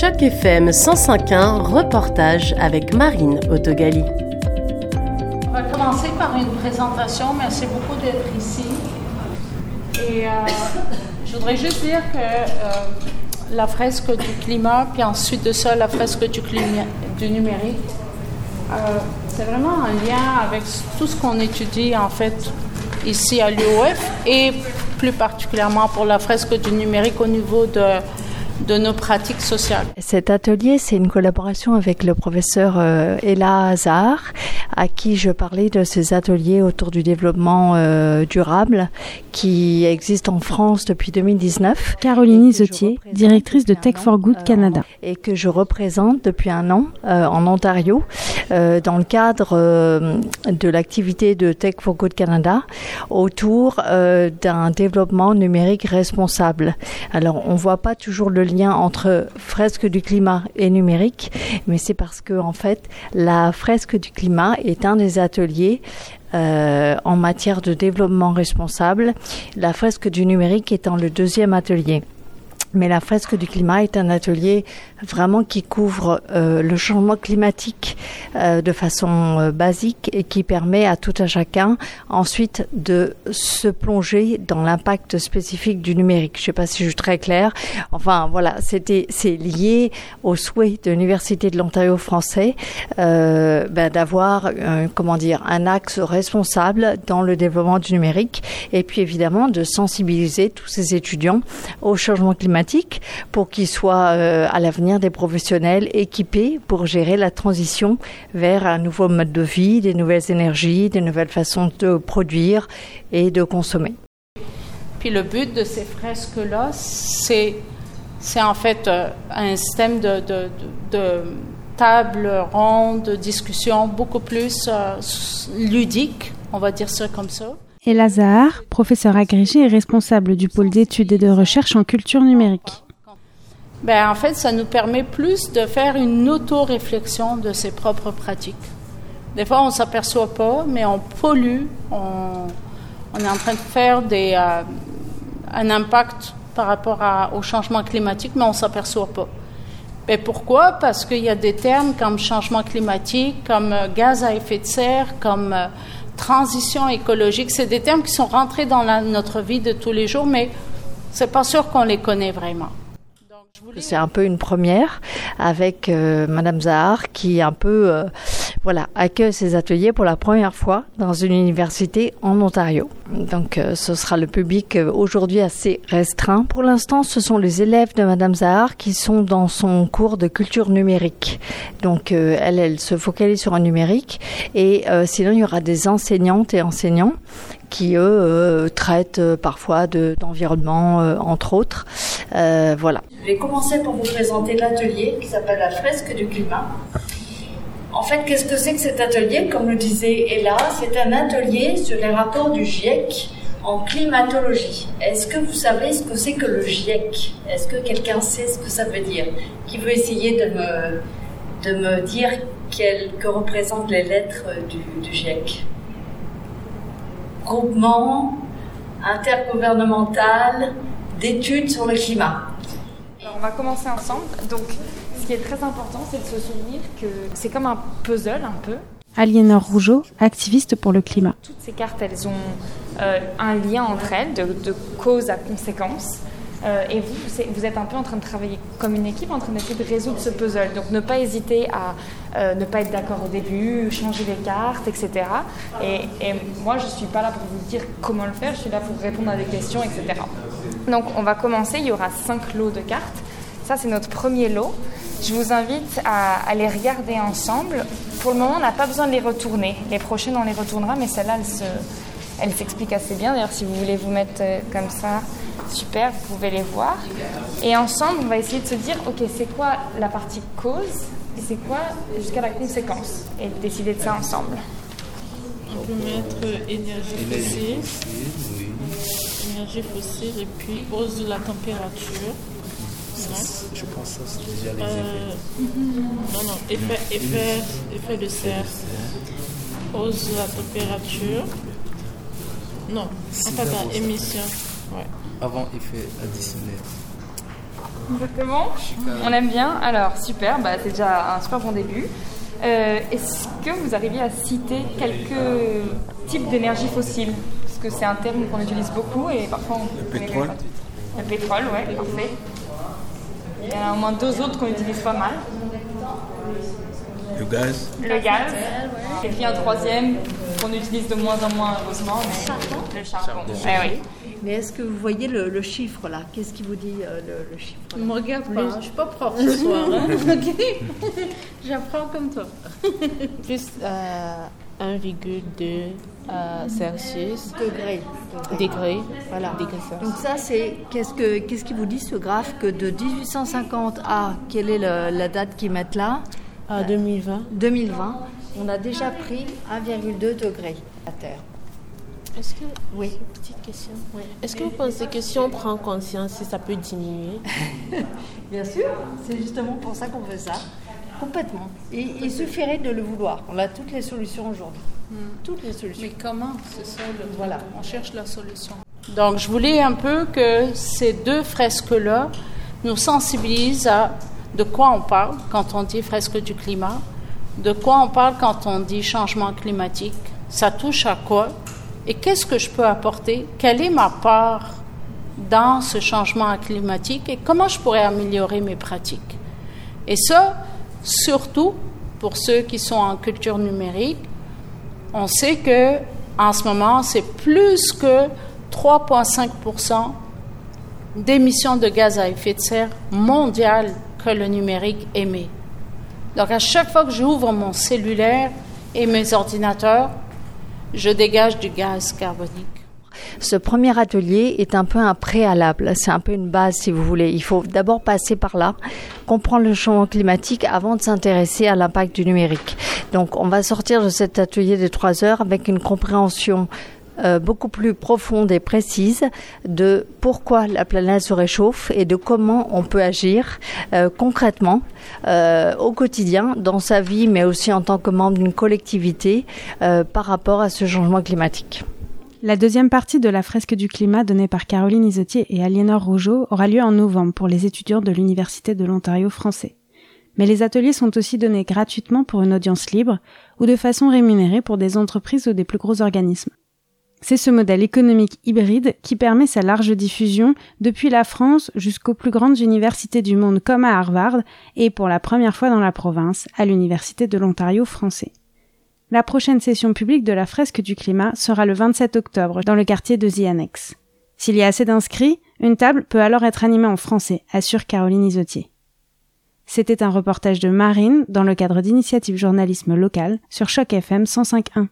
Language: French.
Choc FM 105.1, reportage avec Marine Autogali. On va commencer par une présentation. Merci beaucoup d'être ici. Et euh, je voudrais juste dire que euh, la fresque du climat, puis ensuite de ça, la fresque du, du numérique, euh, c'est vraiment un lien avec tout ce qu'on étudie en fait ici à l'UOF et plus particulièrement pour la fresque du numérique au niveau de de nos pratiques sociales. Cet atelier, c'est une collaboration avec le professeur euh, Ella Hazard, à qui je parlais de ces ateliers autour du développement euh, durable qui existent en France depuis 2019. Caroline Isotier, directrice de Tech for Good Canada. Et que je représente depuis un an euh, en Ontario dans le cadre de l'activité de Tech for Good Canada autour d'un développement numérique responsable. Alors, on voit pas toujours le lien entre fresque du climat et numérique, mais c'est parce que en fait la fresque du climat est un des ateliers euh, en matière de développement responsable, la fresque du numérique étant le deuxième atelier. Mais la fresque du climat est un atelier vraiment qui couvre euh, le changement climatique euh, de façon euh, basique et qui permet à tout un chacun ensuite de se plonger dans l'impact spécifique du numérique. Je ne sais pas si je suis très claire. Enfin voilà, c'était c'est lié au souhait de l'université de l'Ontario français ben, d'avoir comment dire un axe responsable dans le développement du numérique et puis évidemment de sensibiliser tous ces étudiants au changement climatique pour qu'ils soient à l'avenir des professionnels équipés pour gérer la transition vers un nouveau mode de vie, des nouvelles énergies, des nouvelles façons de produire et de consommer. Puis le but de ces fresques-là, c'est, c'est en fait euh, un système de, table ronde, de discussion beaucoup plus euh, ludique, on va dire ça comme ça. Et Lazare, professeur agrégé et responsable du pôle d'études et de recherche en culture numérique ben, en fait, ça nous permet plus de faire une auto-réflexion de ses propres pratiques. Des fois, on ne s'aperçoit pas, mais on pollue, on, est en train de faire des, euh, un impact par rapport au changement climatique, mais on ne s'aperçoit pas. Mais ben, pourquoi? Parce qu'il y a des termes comme changement climatique, comme euh, gaz à effet de serre, comme euh, transition écologique. C'est des termes qui sont rentrés dans notre vie de tous les jours, mais c'est pas sûr qu'on les connaît vraiment. C'est un peu une première avec euh, Madame Zahar qui un peu euh, voilà accueille ces ateliers pour la première fois dans une université en Ontario. Donc euh, ce sera le public aujourd'hui assez restreint. Pour l'instant, ce sont les élèves de Madame Zahar qui sont dans son cours de culture numérique. Donc elle, elle se focalise sur un numérique et sinon il y aura des enseignantes et enseignants qui eux euh, traitent euh, parfois d'environnement euh, entre autres. voilà. Je vais commencer pour vous présenter l'atelier qui s'appelle la fresque du climat. En fait, qu'est-ce que c'est que cet atelier? Comme le disait Ella, c'est un atelier sur les rapports du GIEC en climatologie. Est-ce que vous savez ce que c'est que le GIEC Est-ce que quelqu'un sait ce que ça veut dire? Qui veut essayer de me, dire que représentent les lettres du, GIEC groupement intergouvernemental d'études sur le climat. on va commencer ensemble. Qui est très important, c'est de se souvenir que c'est comme un puzzle un peu. Aliénor Rougeau, activiste pour le climat. Toutes ces cartes, elles ont euh, un lien entre elles, de, de cause à conséquence. Euh, et vous, vous êtes un peu en train de travailler comme une équipe, en train d'essayer de résoudre ce puzzle. Donc ne pas hésiter à euh, ne pas être d'accord au début, changer les cartes, etc. Et, moi, je ne suis pas là pour vous dire comment le faire, je suis là pour répondre à des questions, etc. Donc on va commencer, il y aura cinq lots de cartes. Ça, c'est notre premier lot. Je vous invite à, les regarder ensemble. Pour le moment, on n'a pas besoin de les retourner. Les prochaines, on les retournera, mais celle-là, elle s'explique assez bien. D'ailleurs, si vous voulez vous mettre euh, comme ça, Super, vous pouvez les voir. Et ensemble, on va essayer de se dire, ok, c'est quoi la partie cause et c'est quoi jusqu'à la conséquence? Et décider de ça ensemble. On peut mettre énergie fossile, énergie fossile et puis hausse de la température. Je pense que ça, c'est déjà les euh, Non, non, effet, effet, effet de serre. Hausse de la température. Non, en fait, émission. Ouais avant effet additionnel. Exactement. On aime bien. Alors, super, bah, c'est déjà un super bon début. Euh, Est-ce que vous arrivez à citer quelques types d'énergie fossile Parce que c'est un terme qu'on utilise beaucoup et parfois on Le pétrole. Le pétrole, ouais, parfait. Il y en a au moins deux autres qu'on utilise pas mal. Le gaz. Le gaz. Et puis un troisième qu'on utilise de moins en moins, heureusement, mais le charbon. Eh oui. Mais est-ce que vous voyez le, le chiffre là? Qu'est-ce qui vous dit euh, le, le chiffre Ne me regarde pas, je suis pas prof ce soir. hein. Ok J'apprends comme toi. plus euh, 1,2 euh, Celsius Degrés. degrés. Voilà. Donc ça, c'est qu'est-ce que qu'est-ce qui vous dit ce graphe que de 1850 à quelle est le- la date qu'ils mettent là? À 2020. 2020, on a déjà pris 1,2 degré à Terre. Est-ce que Oui. petite question. Est-ce que vous pensez que si on prend conscience, si ça peut diminuer? Bien sûr, c'est justement pour ça qu'on fait ça. Complètement. Et il suffirait de le vouloir. On a toutes les solutions aujourd'hui. Toutes les solutions. Mais comment? C'est ça le. Voilà. On cherche la solution. Donc, je voulais un peu que ces deux fresques-là nous sensibilisent à de quoi on parle quand on dit fresque du climat, de quoi on parle quand on dit changement climatique, ça touche à quoi? Et qu'est-ce que je peux apporter, quelle est ma part dans ce changement climatique et comment je pourrais améliorer mes pratiques? Et ça, surtout pour ceux qui sont en culture numérique, on sait que en ce moment, c'est plus que 3,5% d'émissions de gaz à effet de serre mondiales que le numérique émet. Donc, à chaque fois que j'ouvre mon cellulaire et mes ordinateurs, je dégage du gaz carbonique. Ce premier atelier est un peu un préalable, c'est un peu une base si vous voulez. Il faut d'abord passer par là, comprendre le changement climatique avant de s'intéresser à l'impact du numérique. Donc on va sortir de cet atelier de trois heures avec une compréhension euh, beaucoup plus profonde et précise de pourquoi la planète se réchauffe et de comment on peut agir euh, concrètement euh, au quotidien dans sa vie mais aussi en tant que membre d'une collectivité euh, par rapport à ce changement climatique. La deuxième partie de la fresque du climat donnée par Caroline Isotier et Aliénor Rougeau aura lieu en novembre pour les étudiants de l'Université de l'Ontario français. Mais les ateliers sont aussi donnés gratuitement pour une audience libre ou de façon rémunérée pour des entreprises ou des plus gros organismes. C'est ce modèle économique hybride qui permet sa large diffusion depuis la France jusqu'aux plus grandes universités du monde comme à Harvard et pour la première fois dans la province à l'Université de l'Ontario français. La prochaine session publique de la fresque du climat sera le 27 octobre dans le quartier de The. S'il y a assez d'inscrits, une table peut alors être animée en français, assure Caroline Isotier. C'était un reportage de Marine dans le cadre d'initiative journalisme local sur Choc FM 105.1.